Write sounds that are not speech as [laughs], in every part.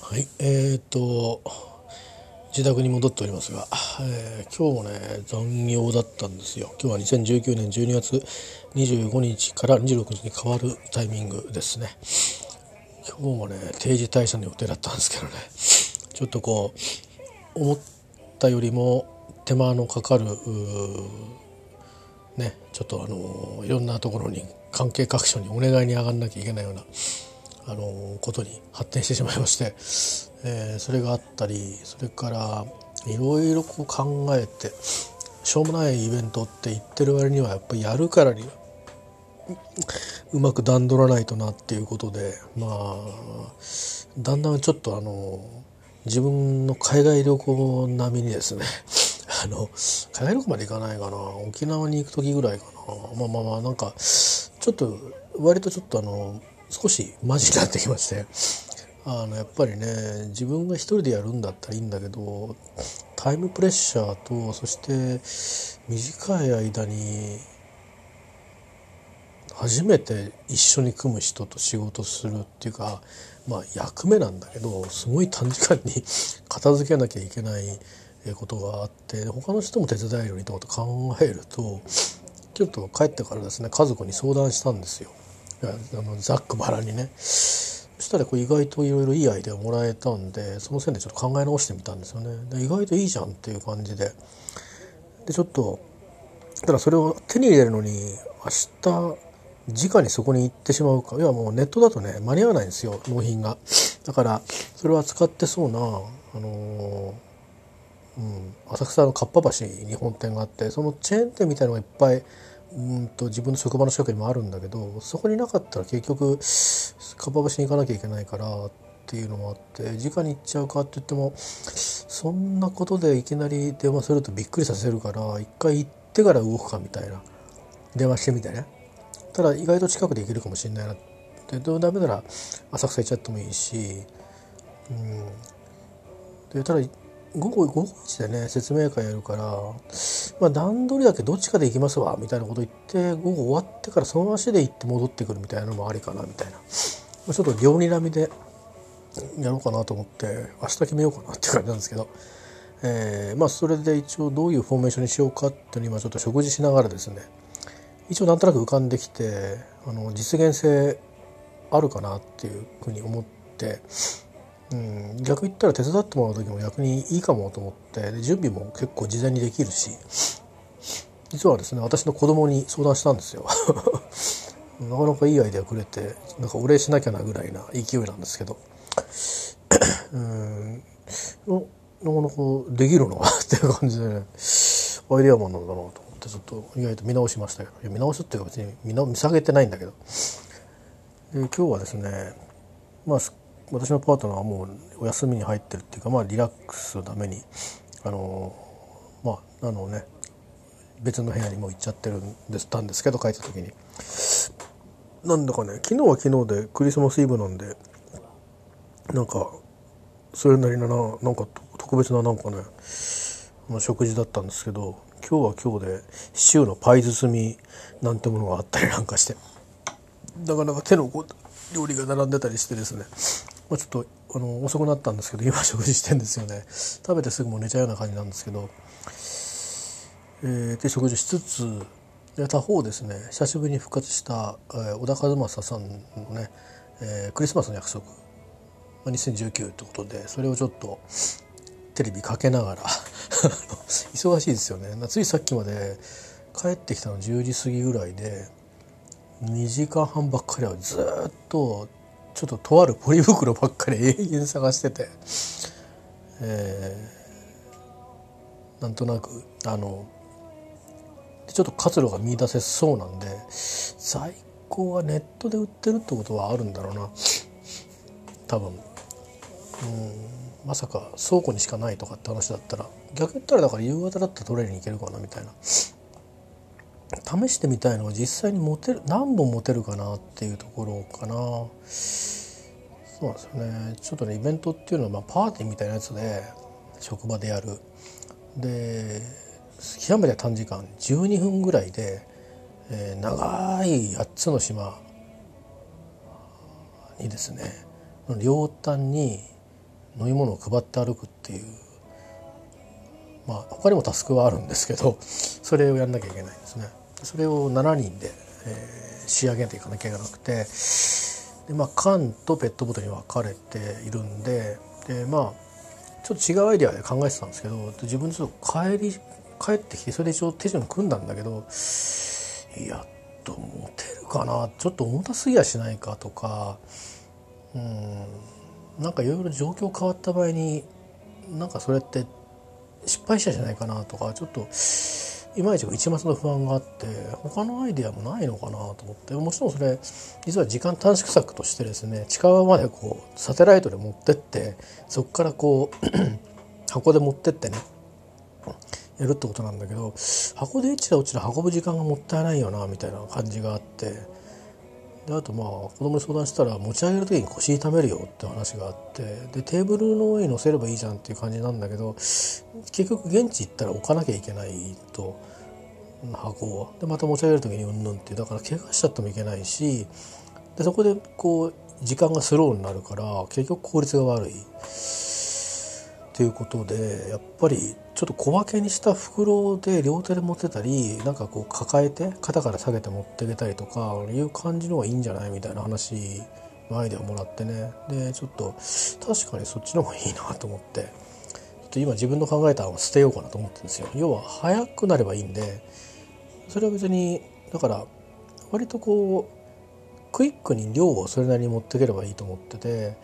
はいえー、っと自宅に戻っておりますが、えー、今日もね残業だったんですよ。今日は2019年12月25日から26日に変わるタイミングですね。今日もね定時退社の予定だったんですけどねちょっとこう思ったよりも手間のかかるねちょっとあのいろんなところに関係各所にお願いに上がんなきゃいけないようなあのことに発展してしまいまして、[laughs] えー、それがあったりそれからいろいろこう考えてしょうもないイベントって言ってる割にはやっぱりやるからにうまく段取らないとなっていうことでまあだんだんちょっとあの自分の海外旅行並みにですね [laughs] あの海外旅行まで行かないかな沖縄に行く時ぐらいかな。まあまあまあなんかちょっと割とちょっとあの少しマジになってきましてあのやっぱりね自分が一人でやるんだったらいいんだけどタイムプレッシャーとそして短い間に初めて一緒に組む人と仕事するっていうかまあ役目なんだけどすごい短時間に [laughs] 片付けなきゃいけないことがあって他の人も手伝えるようにと考えるとちょっと帰ってからですね家族に相談したんですよ。あのざっくばらにね。そしたらこう意外といろいろいいアイデアをもらえたんでその線でちょっと考え直してみたんですよね。で意外といいじゃんっていう感じで。でちょっとただそれを手に入れるのに明日直にそこに行ってしまうか。いやもうネットだとね間に合わないんですよ納品が。だからそれは使ってそうなあのうん、浅草のかっぱ橋に本店があってそのチェーン店みたいのがいっぱいうんと自分の職場の近くにもあるんだけどそこになかったら結局かっぱ橋に行かなきゃいけないからっていうのもあって直に行っちゃうかって言ってもそんなことでいきなり電話するとびっくりさせるから一回行ってから動くかみたいな電話してみてねただ意外と近くで行けるかもしれないなって。どうダメなら浅草行っちゃってもいいしうん。でただ午後午後1でね説明会やるから、まあ、段取りだけどっちかで行きますわみたいなこと言って午後終わってからその足で行って戻ってくるみたいなのもありかなみたいな、まあ、ちょっと両にらみでやろうかなと思って明日決めようかなっていう感じなんですけど、えー、まあそれで一応どういうフォーメーションにしようかっていうのを今ちょっと食事しながらですね。一応なんとなく浮かんできてあの実現性あるかなっていうふうに思って。うん、逆言ったら手伝ってもらう時も逆にいいかもと思って準備も結構事前にできるし。実はですね私の子供に相談したんですよ。[laughs] なかなかいいアイデアくれてなんかお礼しなきゃなぐらいな勢いなんですけど。[coughs] うん。なかなかできるなっていう感じでね。アイデアマンなんだなと思ってちょっと意外と見直しましたけど。見直すっていうか別に見見下げてないんだけど。で今日はですねまあ私のパートナーはもうお休みに入ってるっていうかまあリラックスのためにあのまああのね別の部屋にも行っちゃってるんですたんですけど帰った時に。なんだかね昨日は昨日でクリスマスイブなんでなんかそれなりななんか特別ななんかね、まあ、食事だったんですけど今日は今日でシチューのパイ包みなんてものがあったりなんかしてなかなか手の料理が並んでたりしてですね。まあ、ちょっとあの遅くなったんですけど今食事してんですよね。食べてすぐもう寝ちゃうような感じなんですけど、えー、で食事しつつで他方ですね久しぶりに復活した、えー、小田和正さんのね、えー、クリスマスの約束、まあ、2019ってことでそれをちょっとテレビかけながら [laughs] 忙しいですよね。ついさっきまで帰ってきたの10時過ぎぐらいで2時間半ばっかりはずっとちょっととあるポリ袋ばっかり永遠探してて、えー、なんとなくあのちょっと活路が見出せそうなんで在庫はネットで売ってるってことはあるんだろうな。多分。うんまさか倉庫にしかないとかって話だったら逆に言ったらだから夕方だったら取れに行けるかなみたいな。試してみたいのは実際に持てる何本持てるかなっていうところかな。そうなんですよね。ちょっとねイベントっていうのはまあパーティーみたいなやつで職場でやる。で極めて短時間。12分ぐらいで、えー、長い8つの島にですね両端に飲み物を配って歩くっていうまあ他にもタスクはあるんですけどそれをやんなきゃいけないんですね。それを7人で、えー、仕上げていかなきゃいけなくてで、まあ、缶とペットボトルに分かれているんででまあちょっと違うアイデアで考えてたんですけど自分ちょっと帰り帰ってきてそれで一応手順組んだんだけどいやと持てるかな？ちょっと重たすぎやしないかとかうんなんかいろいろ状況変わった場合になんかそれって失敗したじゃないかなとかちょっといまいち一抹の不安があって他のアイデアもないのかなと思ってもちろんそれ実は時間短縮策としてですね近場までこうサテライトで持ってってそこからこう [clears throat] 箱で持ってってねやるってことなんだけど箱で一ら落ちら運ぶ時間がもったいないよなみたいな感じがあってであとまあ子供に相談したら持ち上げる時に腰痛めるよって話があってでテーブルの上に乗せればいいじゃんっていう感じなんだけど結局現地行ったら置かなきゃいけないと箱をでまた持ち上げる時にうんぬんってだから怪我しちゃってもいけないしでそこでこう時間がスローになるから結局効率が悪い。ということでやっぱりちょっと小分けにした袋で両手で持ってたりなんかこう抱えて肩から下げて持っていけたりとかいう感じの方がいいんじゃないみたいな話のアイデアをもらってね。でちょっと確かにそっちの方がいいなと思って。ちょっと今自分の考えたのを捨てようかなと思ってるんですよ。要は早くなればいいんでそれは別にだから割とこうクイックに量をそれなりに持っていければいいと思ってて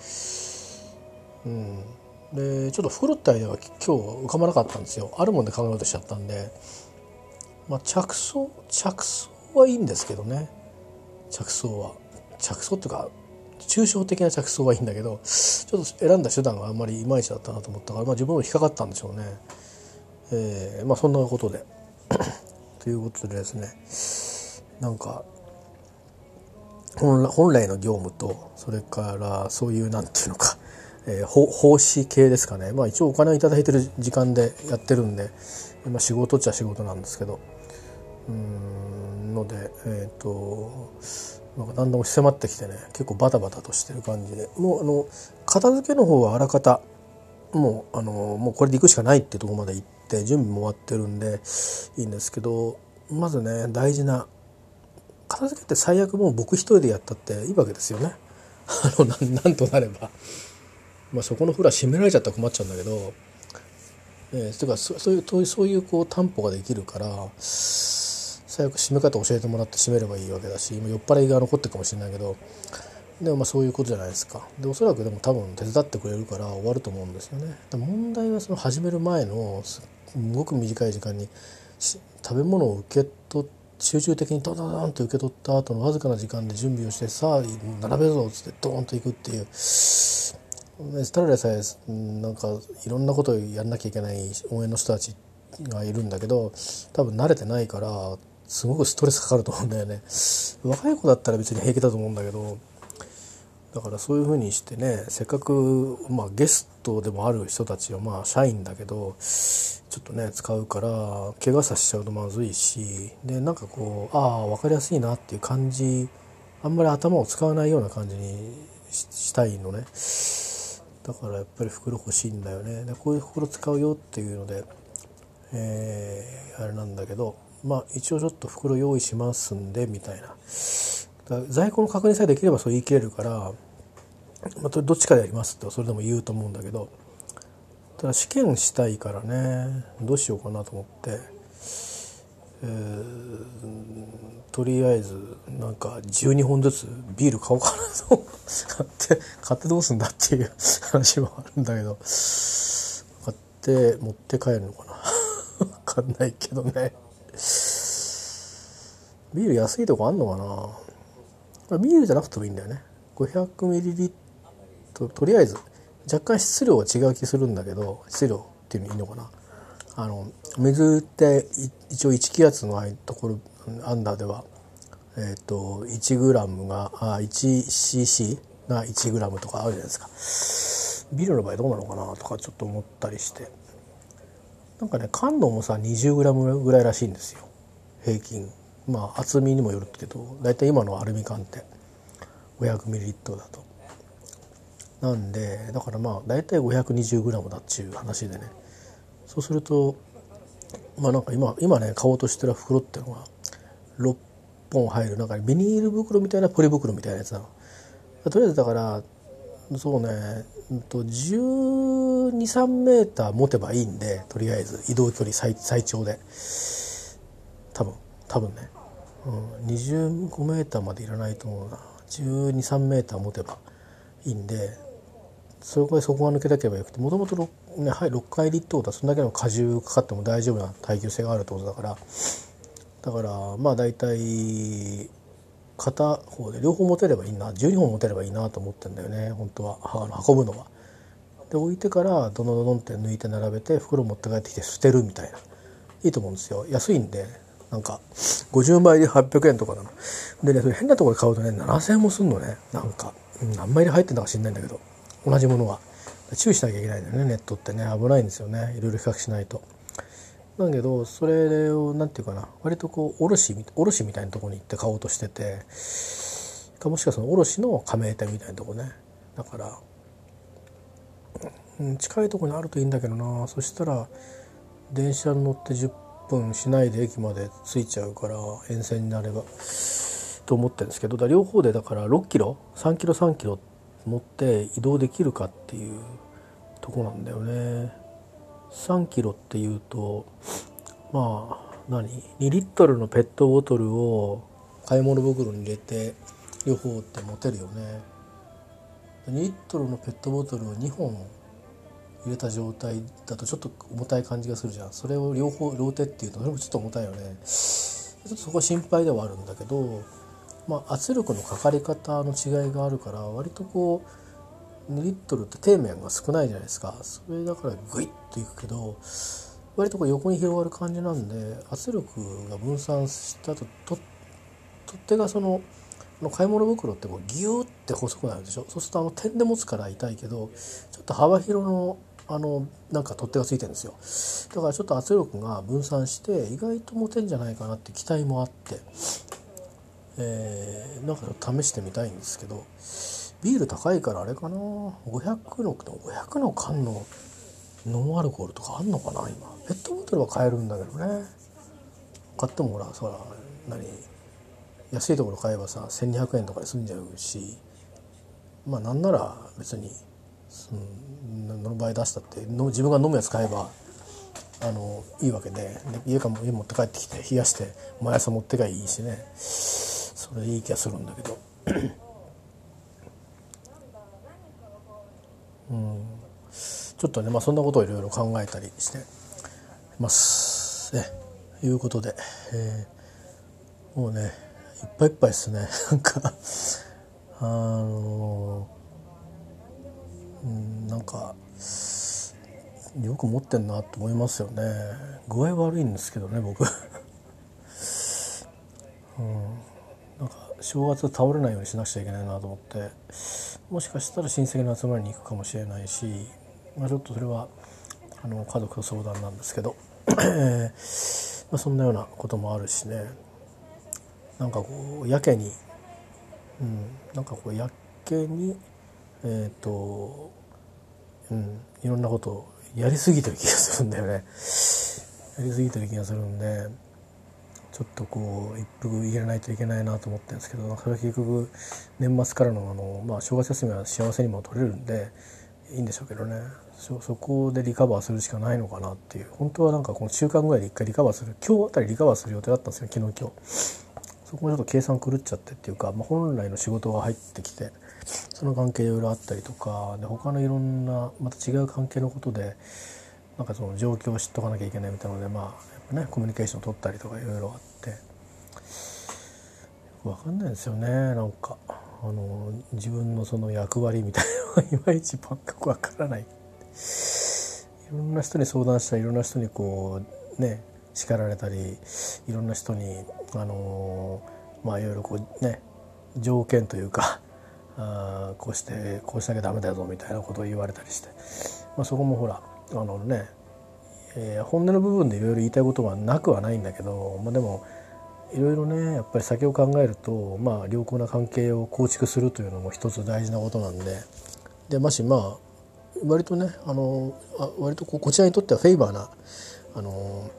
うん。でちょっと袋ってアイデアが今日浮かばなかったんですよ。あるもんで考えようとしちゃったんで、まあ、着想着想はいいんですけどね。着想は。着想っていうか抽象的な着想はいいんだけどちょっと選んだ手段があんまりいまいちだったなと思ったから、まあ、自分も引っかかったんでしょうね。えー、まあそんなことで。[clears throat] ということでですね。なんか本来の業務とそれからそういうなんていうのか。えー、奉仕系ですかね、まあ、一応お金を頂いてる時間でやってるんで、まあ、仕事っちゃ仕事なんですけど。うんのでえっ、ー、となんかだんだん押し迫ってきてね結構バタバタとしてる感じで。もうあの片付けの方はあらかたもうあのもうこれで行くしかないってとこまで行って準備も終わってるんでいいんですけどまずね大事な片付けって最悪もう僕一人でやったっていいわけですよね。あのなんとなれば。まあ、そこのフロア閉められちゃったら困っちゃうんだけど、えー、というかそういうそういうこう担保ができるから最悪閉め方教えてもらって閉めればいいわけだし今酔っ払いが残ってるかもしれないけどでもまあそういうことじゃないですか。でおそらくでも多分手伝ってくれるから終わると思うんですよね。問題はその始める前のすごく短い時間に食べ物を受け取って集中的にドドドンと受け取った後のわずかな時間で準備をしてさあ並べるぞっつってドーンといくっていうただでさえなんかいろんなことをやんなきゃいけない応援の人たちがいるんだけど多分慣れてないからすごくストレスかかると思うんだよね若い子だったら別に平気だと思うんだけどだからそういうふうにしてねせっかく、まあ、ゲストでもある人たちはまあ社員だけどちょっとね使うから怪我させちゃうとまずいしでなんかこうああ分かりやすいなっていう感じあんまり頭を使わないような感じにしたいのね。だからやっぱり袋欲しいんだよね。でこういう袋使うよっていうので、えー、あれなんだけどまあ一応ちょっと袋用意しますんでみたいな。在庫の確認さえできればそう言い切れるから、まあ、どっちかでやりますってそれでも言うと思うんだけどただ試験したいからねどうしようかなと思って、えー、とりあえずなんか12本ずつビール買おうかなと買って買ってどうすんだっていう [laughs] 話もあるんだけど買って持って帰るのかな。分かんないけどね。ビール安いとこあんのかな。ビールじゃなくてもいいんだよね。500ml とりあえず若干質量は違う気するんだけど質量っていうのいいのかな。あの水って一応1気圧のところアンダーではえっ、ー、と 1g があ 1cc が 1g とかあるじゃないですか。ビールの場合どうなのかなとかちょっと思ったりして。なんかね缶の重さ 20g ぐらいらしいんですよ。平均。まあ厚みにもよるけど大体今のアルミ缶って。500ml だと。なんでだからまあ大体 520g だっちゅう話でね。そうするとまあなんか今今ね買おうとしてる袋っていうのが6本入るなんかビニール袋みたいなポリ袋みたいなやつなの。とりあえずだからそうね1 2 3メーター持てばいいんでとりあえず移動距離最最長で。多分多分ね、うん、25メーターまでいらないと思うな。1 2 3メーター持てばいいんでそこでそこが抜けなければよくてもともと 6,、ねはい、6回入りってことはそんだけの荷重かかっても大丈夫な耐久性があるってことだから。だからまあ大体片方で両方持てればいいな。12本持てればいいなと思ってんだよね。本当は。運ぶのは。で置いてからどのどのって抜いて並べて袋持って帰ってきて捨てるみたいな。いいと思うんですよ。安いんでなんか50枚で800円とかなの。でねそれ変なところで買うとね7000円もすんのね。なんか、うん、何枚で入ってんだか知んないんだけど。同じものは注意しなきゃいけないんだよねネットってね。危ないんですよね。いろいろ比較しないと。だけどそれを何て言うかな。割とこう卸卸みたいなとこに行って買おうとしててかもしくはその卸の加盟店みたいなとこね。だから、うん、近いとこにあるといいんだけどな。そしたら電車に乗って10分しないで駅まで着いちゃうから沿線になればと思ってるんですけど。だ両方でだから6キロ3キロ3キロ持って移動できるかっていうとこなんだよね。3キロっていうとまあ何？2リットルのペットボトルを買い物袋に入れて両方って持てるよね。2リットルのペットボトルを2本入れた状態だとちょっと重たい感じがするじゃん。それを両方両手っていうとそれもちょっと重たいよね。ちょっとそこは心配ではあるんだけど、まあ、圧力のかかり方の違いがあるから割とこうリットルって底面が少ないじゃないですか。それだからグイッといくけど割とこう横に広がる感じなんで圧力が分散したとと取っ手がその買い物袋ってこうギューって細くなるでしょ。そうするとあの点で持つから痛いけどちょっと幅広のあのなんか取っ手がついてるんですよ。だからちょっと圧力が分散して意外と持てんじゃないかなって期待もあって、えー、なんか試してみたいんですけど。ビール高いからあれかな？500の500の缶のノンアルコールとかあんのかな今？ペットボトルは買えるんだけどね。買ってもほらそら何？安いところ買えばさ1200円とかで済んじゃうし。まあなんなら別にその場合出したっての自分が飲むやつ買えばあのいいわけで。で家か家持って帰ってきて冷やして毎朝持ってかいいしね。それいい気がするんだけど。うん、ちょっとね、まあ、そんなことをいろいろ考えたりしてます。ね、いうことで、えー、もうねいっぱいいっぱいですね。[laughs] なんかあのうん、なんかよく持ってんなと思いますよね。具合悪いんですけどね僕、[laughs] うん、なんか正月倒れないようにしなくちゃいけないなと思って。もしかしたら親戚の集まりに行くかもしれないし、まあ、ちょっとそれはあの家族と相談なんですけど [coughs] まそんなようなこともあるしねなんかこうやけに、うん、なんかこうやけにえっ、ー、と、うん、いろんなことをやりすぎてる気がするんだよね。やりすぎてる気がするんでちょっとこう一服入れないといけないなと思ってるんですけどそれは結局年末からのあの、まあ、正月休みは幸せにも取れるんでいいんでしょうけどね。そこでリカバーするしかないのかなっていう。本当はなんかこの週間ぐらいで一回リカバーする今日あたりリカバーする予定だったんですよ昨日今日。そこもちょっと計算狂っちゃってっていうか、まあ、本来の仕事が入ってきてその関係いろいろあったりとかで他のいろんなまた違う関係のことでなんかその状況を知っとかなきゃいけないみたいなのでまあねコミュニケーション取ったりとかいろいろあって。分かんないですよねなんか。あの自分のその役割みたいなのがいまいち全く分からない。いろんな人に相談したりいろんな人にこうね叱られたりいろんな人にあのまあいろいろこうね条件というか [laughs] あこうしてこうしなきゃダメだぞみたいなことを言われたりして、まあ、そこもほらあのねえー、本音の部分でいろいろ言いたいことはなくはないんだけど、まあ、でもいろいろねやっぱり先を考えると、まあ、良好な関係を構築するというのも一つ大事なことなんででましまあ割とねあのあ割とここちらにとってはフェイバーなあの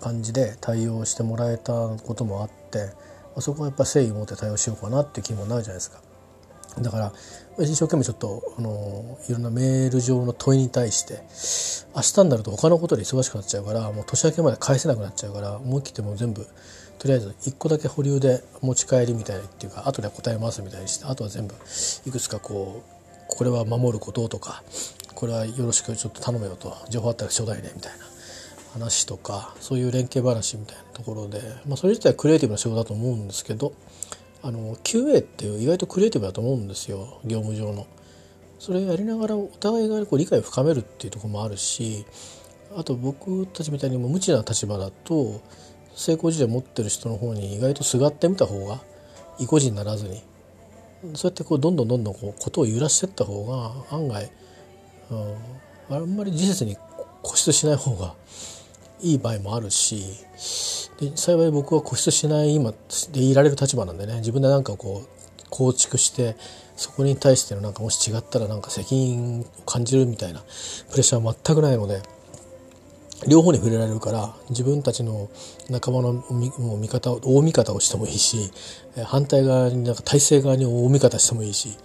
感じで対応してもらえたこともあって、まあ、そこはやっぱ誠意を持って対応しようかなっていう気もなるじゃないですか。だから一生懸命ちょっとあのいろんなメール上の問いに対して明日になると他のことで忙しくなっちゃうからもう年明けまで返せなくなっちゃうから思い切ってもう全部とりあえず1個だけ保留で持ち帰りみたいなっていうか後で答えますみたいにしてあとは全部いくつかこうこれは守ることとかこれはよろしくちょっと頼めよと情報あったらちょうだいねみたいな話とかそういう連携話みたいなところで、まあ、それ自体はクリエイティブな仕事だと思うんですけどあの QA って意外とクリエイティブだと思うんですよ業務上の。それやりながらお互いがこう理解を深めるっていうとこもあるしあと僕たちみたいにも無知な立場だと成功事例持ってる人の方に意外とすがってみた方が意固地にならずにそうやってこうどんどんどんどんこうことを揺らしていった方が案外、うん、あんまり事実に固執しない方がいい場合もあるしで幸い僕は固執しない今でいられる立場なんでね自分で何かこう構築してそこに対してのなんかもし違ったらなんか責任を感じるみたいなプレッシャーは全くないので両方に触れられるから自分たちの仲間のもう味方を大味方をしてもいいし反対側になんか体制側に大味方してもいいし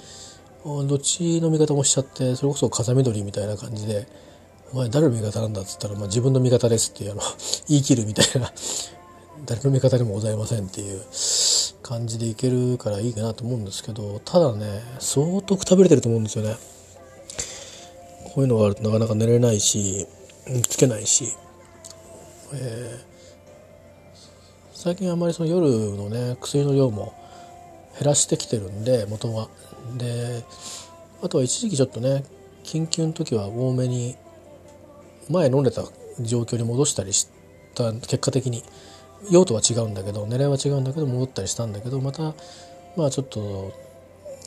どっちの味方もしちゃってそれこそ風見鶏みたいな感じで「お前誰の味方なんだ?」っつったら、まあ、自分の味方ですっていうあの [laughs] 言い切るみたいな [laughs] 誰の味方でもございませんっていう感じでいけるからいいかなと思うんですけどただね相当くたびれてると思うんですよね。こういうのがあるとなかなか寝れないしつけないし、えー、最近あんまりその夜のね薬の量も減らしてきてるんで元はであとは一時期ちょっとね緊急の時は多めに前飲んでた状況に戻したりした結果的に。用途は違うんだけど狙いは違うんだけど戻ったりしたんだけどまたまあちょっと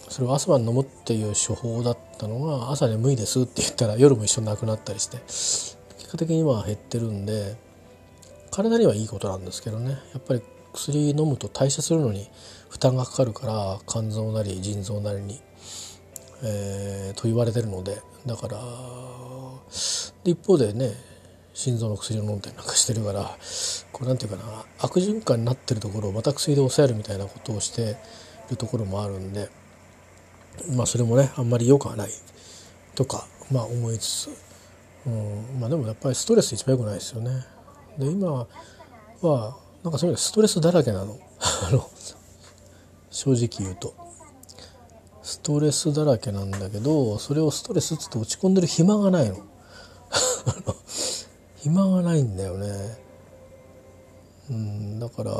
それを朝晩飲むっていう処方だったのが朝眠いですって言ったら夜も一緒になくなったりして結果的には減ってるんで体にはいいことなんですけどね。やっぱり薬飲むと代謝するのに負担がかかるから肝臓なり腎臓なりに、えー、と言われてるのでだから一方でね心臓の薬を飲んだりなんかしてるからこれなんていうかな悪循環になってるところをまた薬で抑えるみたいなことをしてるところもあるんでまあそれもねあんまり良くはないとかまあ思いつつうんまあでもやっぱりストレス一番良くないですよね。で今はなんかそういうストレスだらけなの正直言うと。ストレスだらけなんだけどそれをストレスっつって落ち込んでる暇がないの。[laughs] 暇がないんだよねうんだから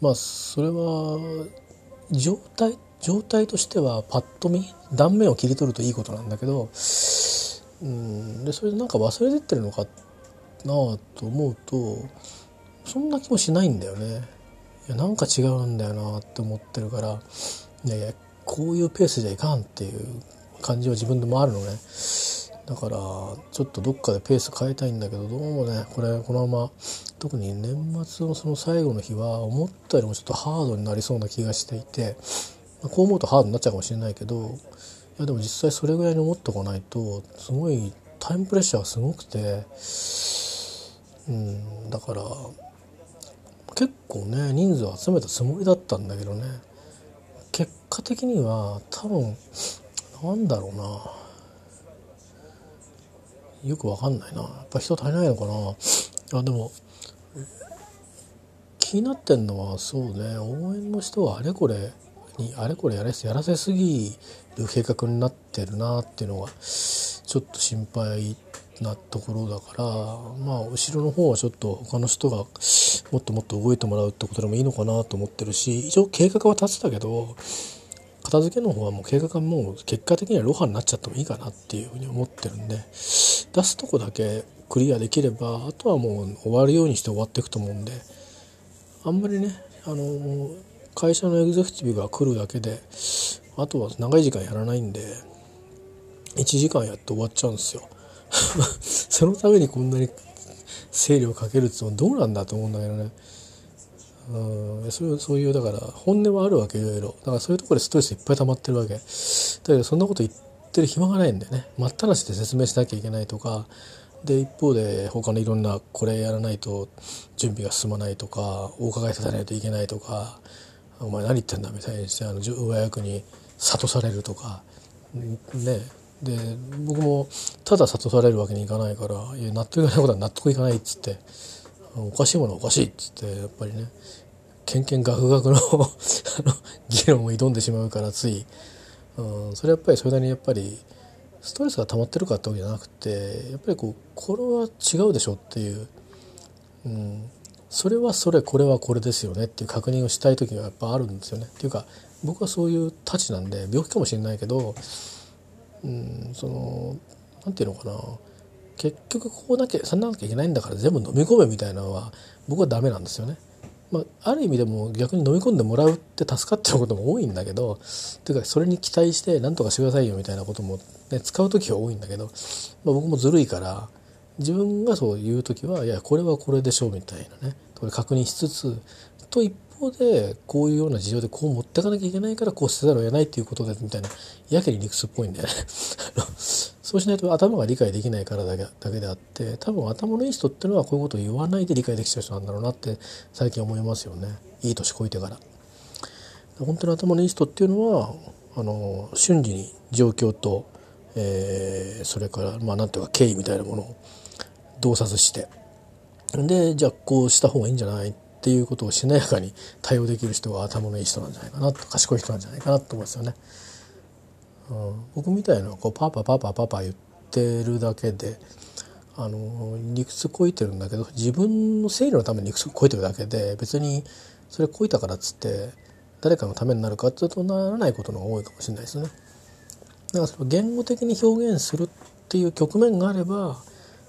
まあそれは状態状態としてはパッと見断面を切り取るといいことなんだけどうんでそれでなんか忘れてってるのかなあと思うとそんな気もしないんだよね。いやなんか違うんだよなって思ってるからいやいやこういうペースじゃいかんっていう感じは自分でもあるのね。だからちょっとどっかでペース変えたいんだけどどうもねこれこのまま特に年末のその最後の日は思ったよりもちょっとハードになりそうな気がしていてこう思うとハードになっちゃうかもしれないけどいやでも実際それぐらいに思っておかないとすごいタイムプレッシャーがすごくてうんだから結構ね人数を集めたつもりだったんだけどね。結果的には多分なんだろうな。よくわかんないな。やっぱ人足りないのかな。あでも気になってんのはそうね。応援の人はあれこれにあれこれやらせやらせすぎる計画になってるなっていうのがちょっと心配なところだからまあ後ろの方はちょっと他の人がもっともっと動いてもらうってことでもいいのかなと思ってるし一応計画は立てたけど片付けの方はもう計画はもう結果的にはロハになっちゃってもいいかなっていうふうに思ってるんで出すとこだけクリアできればあとはもう終わるようにして終わっていくと思うんであんまりねあの会社のエグゼクティブが来るだけであとは長い時間やらないんで1時間やって終わっちゃうんですよ。[laughs] そのためにこんなに整理をかけるってどうなんだと思うんだけどね。うんそうそういうだから本音はあるわけいろいろ。だからそういうところでストレスいっぱい溜まってるわけ。だけどそんなこと言ってる暇がないんだよね。待ったなしで説明しなきゃいけないとか。で一方で他のいろんなこれやらないと準備が進まないとかお伺いさせないといけないとかお前何言ってんだみたいにしてあの上役に諭されるとか。ね。で僕もただ諭されるわけにいかないからいや納得いかないことは納得いかないっつっておかしいものはおかしいっつってやっぱりね。けんけんがくがくの [laughs] 議論を挑んでしまうからつい、うん、それやっぱりそれなりにやっぱりストレスが溜まってるかってわけじゃなくてやっぱりこうこれは違うでしょっていう、うん、それはそれこれはこれですよねっていう確認をしたい時がやっぱあるんですよね。っていうか僕はそういうたちなんで病気かもしれないけど、うん、そのなんていうのかな結局こうなきゃさんなきゃいけないんだから全部飲み込めみたいなのは僕はダメなんですよね。まあ、ある意味でも逆に飲み込んでもらうって助かってることも多いんだけどというかそれに期待して何とかしてくださいよみたいなことも、ね、使う時は多いんだけど、まあ、僕もずるいから自分がそう言う時はいやこれはこれでしょうみたいなねこれ確認しつつと一方でこういうような事情でこう持ってかなきゃいけないからこうせざるを得ないっていうことでみたいなやけに理屈っぽいんだよね。そうしないと頭が理解できないからだけだけであって多分頭のいい人っていうのはこういうことを言わないで理解できちゃう人なんだろうなって最近思いますよねいい年こいてから本当に頭のいい人っていうのはあの瞬時に状況と、えー、それからまあなんていうか敬意みたいなものを洞察してでじゃあこうした方がいいんじゃないっていうことをしなやかに対応できる人は頭のいい人なんじゃないかなと賢い人なんじゃないかなと思うんですよね。僕みたいなこうパパパパパパ言ってるだけであの理屈こいてるんだけど自分の整理のために理屈こいてるだけで別にそれこいたからっつって誰かのためになるかっていうとならないことの方が多いかもしれないですね。だからそれ言語的に表現するっていう局面があれば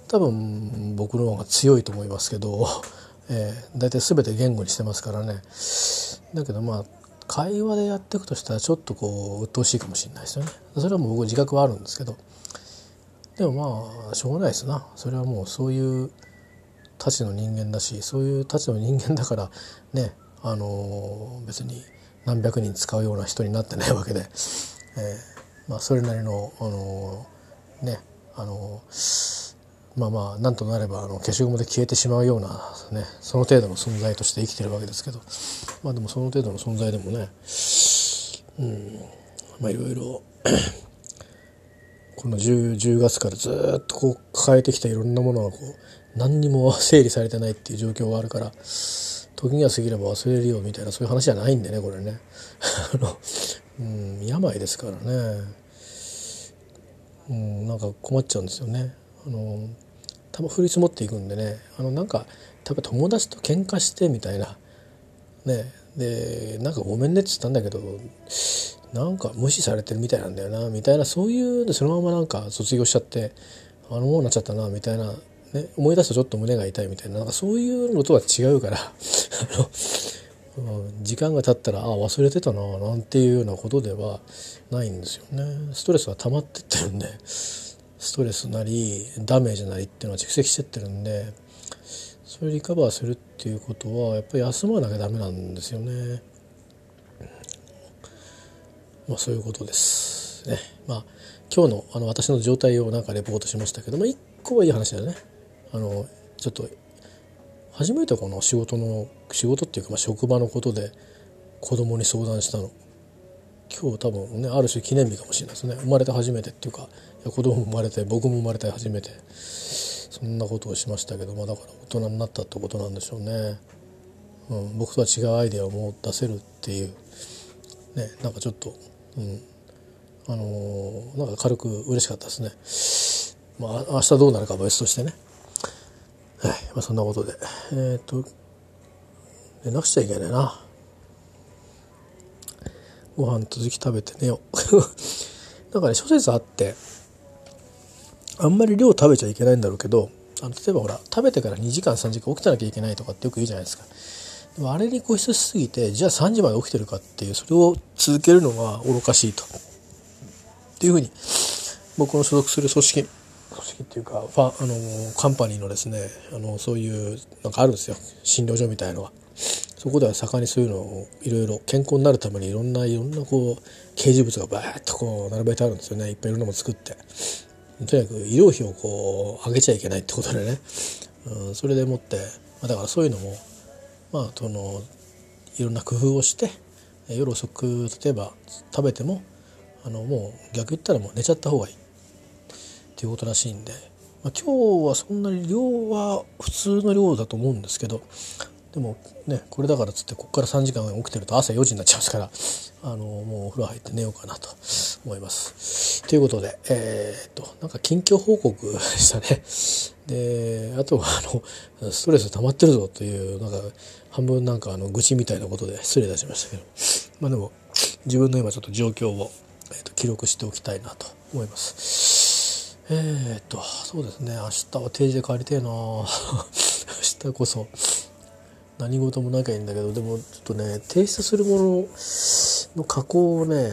多分僕の方が強いと思いますけど、[laughs] えー、大体全て言語にしてますからねだけどまあ会話でやっていくとしたらちょっとこう鬱陶しいかもしれないですよね。それはもう僕自覚はあるんですけど。でもまあしょうがないですな。それはもうそういうたちの人間だしそういうたちの人間だからねあの、別に何百人使うような人になってないわけで、えー、まあそれなりのあの、ねあのまあまあなんとなればあの消しゴムで消えてしまうようなねその程度の存在として生きてるわけですけど。まあでもその程度の存在でもねうんまあいろいろこの 10, 10月からずっとこう抱えてきたいろんなものがこう何にも整理されてないっていう状況があるから時が過ぎれば忘れるよみたいなそういう話じゃないんでねこれね。あの、うん、病ですからね、うん、なんか困っちゃうんですよね。あの多分降り積もっていくんでね。あのなんか多分友達と喧嘩してみたいな。ね。でなんかごめんねって言ったんだけどなんか無視されてるみたいなんだよな。みたいなそういうそのままなんか卒業しちゃってあのもうなっちゃったな。みたいな、ね、思い出すとちょっと胸が痛いみたいな。なんかそういうのとは違うから。あの、時間が経ったらあ忘れてたな。なんていうようなことではないんですよね。ストレスが溜まってってるんで。ストレスなりダメージなりっていうのは蓄積してってるんでそれリカバーするっていうことはやっぱり休まなきゃダメなんですよね。まあそういうことですね。まあ今日のあの私の状態をなんかレポートしましたけども一個はいい話だよね。あのちょっと初めてこの仕事の仕事っていうかまあ職場のことで子供に相談したの。今日多分ねある種記念日かもしれないですね。生まれて初めてっていうか子供も生まれて僕も生まれて初めて。そんなことをしましたけど、まあ、だから大人になったってことなんでしょうね、うん、僕とは違うアイデアをもう出せるっていう。ねなんかちょっと、うん、あのー、なんか軽く嬉しかったですね。まあ明日どうなるかは別としてね。はい、まあ、そんなことで。えー、っとなくちゃいけないな。ご飯続き食べて寝よう。[laughs] だから、ね、諸説あってあんまり量食べちゃいけないんだろうけどあの例えばほら食べてから2時間3時間起きてなきゃいけないとかってよく言うじゃないですか。でもあれに固執しすぎてじゃあ3時まで起きてるかっていうそれを続けるのが愚かしいと。っていうふうに僕の所属する組織組織っていうかファあのカンパニーのですねあのそういうなんかあるんですよ。診療所みたいのは。そこでは盛んにそういうのをいろいろ健康になるためにいろんないろんなこう掲示物がバーッとこう並べてあるんですよね。いっぱいいろんなもの作って。とにかく医療費をこう上げちゃいけないってことでね、うん、それでもって、まあ、だからそういうのもまあそのいろんな工夫をして夜遅く例えば食べてもあのもう逆言ったらもう寝ちゃった方がいい。っていうことらしいんで、まあ、今日はそんなに量は普通の量だと思うんですけどでもねこれだからっつってここから3時間起きてると朝4時になっちゃいますからあのもうお風呂入って寝ようかなと思います。ということでえー、っとなんか近況報告でしたね。であとはあのストレス溜まってるぞというなんか半分なんかあの愚痴みたいなことで失礼いたしましたけどまあでも自分の今ちょっと状況を、えー、と記録しておきたいなと思います。えー、っとそうですね明日は定時で帰りたいな明日こそ何事もなきゃいいんだけどでもちょっとね提出するものの加工をね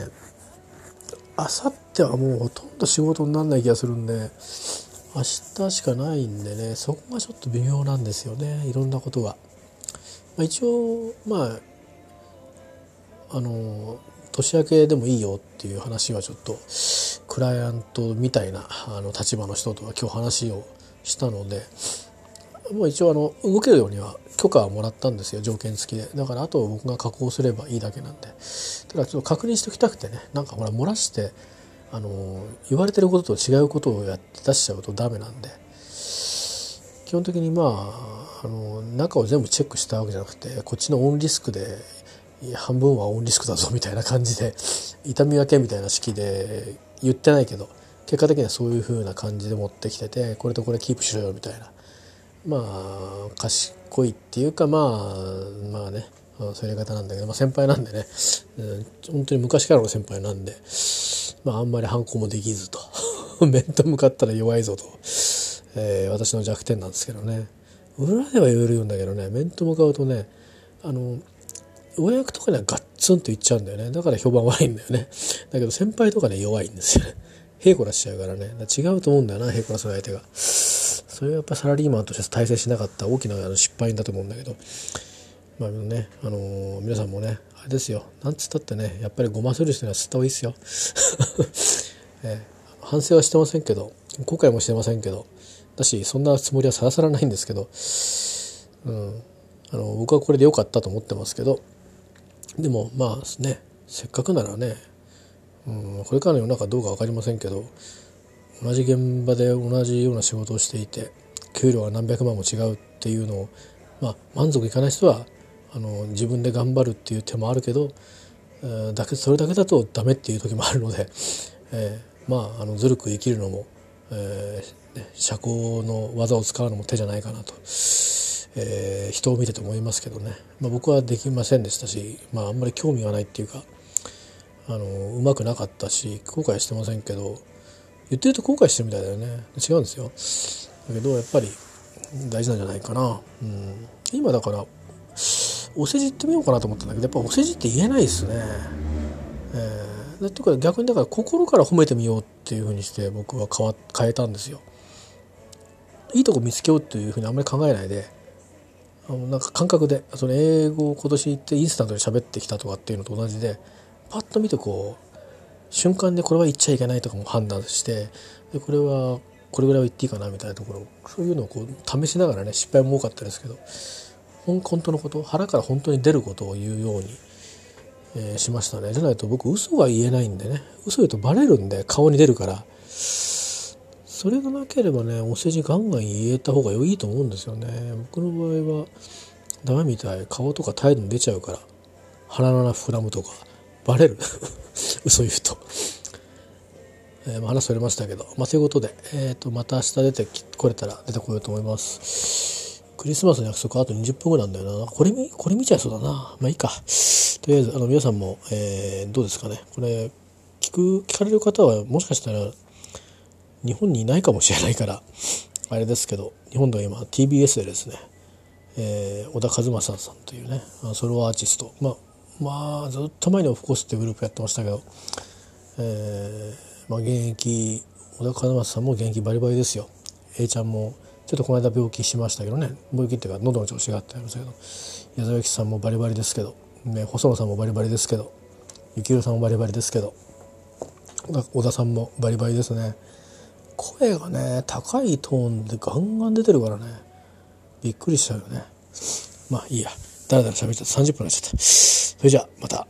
あさってはもうほとんど仕事にならない気がするんで明日しかないんでねそこがちょっと微妙なんですよねいろんなことが。まあ、一応まああの年明けでもいいよっていう話はちょっとクライアントみたいなあの立場の人とは今日話をしたのでもう一応あの動けるようには許可はもらったんですよ条件付きで。だからあと僕が加工すればいいだけなんで。ただちょっと確認しておきたくてね。なんかほら漏らしてあの言われてることと違うことをやって出しちゃうとダメなんで。基本的にまああの中を全部チェックしたわけじゃなくてこっちのオンリスクで半分はオンリスクだぞみたいな感じで痛み分けみたいな式で言ってないけど結果的にはそういう風な感じで持ってきててこれとこれキープしろよみたいな。まあ賢いっていうかまあまあねそういう方なんだけど、まあ、先輩なんでね、うん、本当に昔からの先輩なんで、まあ、あんまり反抗もできずと。[laughs] 面と向かったら弱いぞと、えー、私の弱点なんですけどね。裏では言えるんだけどね面と向かうとねあの上役とかにはガッツンと言っちゃうんだよね。だから評判悪いんだよね。だけど先輩とかね弱いんですよね。へいこらしちゃうからね。違うと思うんだよなへいこらする相手が。それはやっぱサラリーマンとして大成しなかった大きな失敗だと思うんだけど。まあねあのー、皆さんもねあれですよ。なんつったってねやっぱりごまする人には吸った方がいいですよ、[laughs] えー、反省はしてませんけど後悔もしてませんけど。だしそんなつもりはさらさらないんですけど、うん、あの僕はこれで良かったと思ってますけど。でもまあねせっかくならね、うん、これからの世の中どうか分かりませんけど。同じ現場で同じような仕事をしていて給料は何百万も違うっていうのを、まあ、満足いかない人はあの自分で頑張るっていう手もあるけど、えー、だけそれだけだとダメっていう時もあるので、[laughs] えー、まああのずるく生きるのも、えーね、社交の技を使うのも手じゃないかなと、えー、人を見てて思いますけどね、まあ、僕はできませんでしたし、まあ、あんまり興味がないっていうかあのうまくなかったし後悔してませんけど言ってると後悔してるみたいだよね。違うんですよ。だけどやっぱり大事なんじゃないかな、うん、今だからお世辞言ってみようかなと思ったんだけどやっぱお世辞って言えないですね。えー、っていうか逆にだから心から褒めてみようっていうふうにして僕は変わ変えたんですよ。いいとこ見つけようっていうふうにあんまり考えないであのなんか感覚でその英語を今年行ってインスタントで喋ってきたとかっていうのと同じでパッと見てこう瞬間でこれは言っちゃいけないとかも判断してでこれはこれぐらいは言っていいかなみたいなところそういうのをこう試しながらね失敗も多かったですけど本当のこと腹から本当に出ることを言うように、えー、しましたね。じゃないと僕嘘は言えないんでね嘘言うとバレるんで顔に出るから。それがなければねお世辞ガンガン言えた方がいいと思うんですよね。僕の場合はダメみたい。顔とか態度に出ちゃうから。鼻の膨らむとか。バレる？[laughs] 嘘言うと。えー、まあ、話それましたけど、まあ、ということで、えー、とまた明日出てこれたら出てこようと思います。クリスマスの約束あと20分後なんだよな。これ見、これ見ちゃいそうだな。まあいいか。とりあえず、あの皆さんも、えー、どうですかね。これ、聞く、聞かれる方はもしかしたら日本にいないかもしれないから、あれですけど、日本では今 TBS でですね、えー、小田和正さんというね、ソロアーティスト、まあまあずっと前にオフコースっていうグループやってましたけど、えーまあ、現役小田和正さんも現役バリバリですよ。A ちゃんもちょっとこの間病気しましたけどね。病気っていうか喉の調子があってありましたけど。矢沢永吉さんもバリバリですけど、ね、細野さんもバリバリですけど。幸宏さんもバリバリですけど。小田さんもバリバリですね。声がね高いトーンでガンガン出てるからね。びっくりしちゃうよね。まあいいや。だらだら喋っちゃった。30分になっちゃった。それじゃあまた。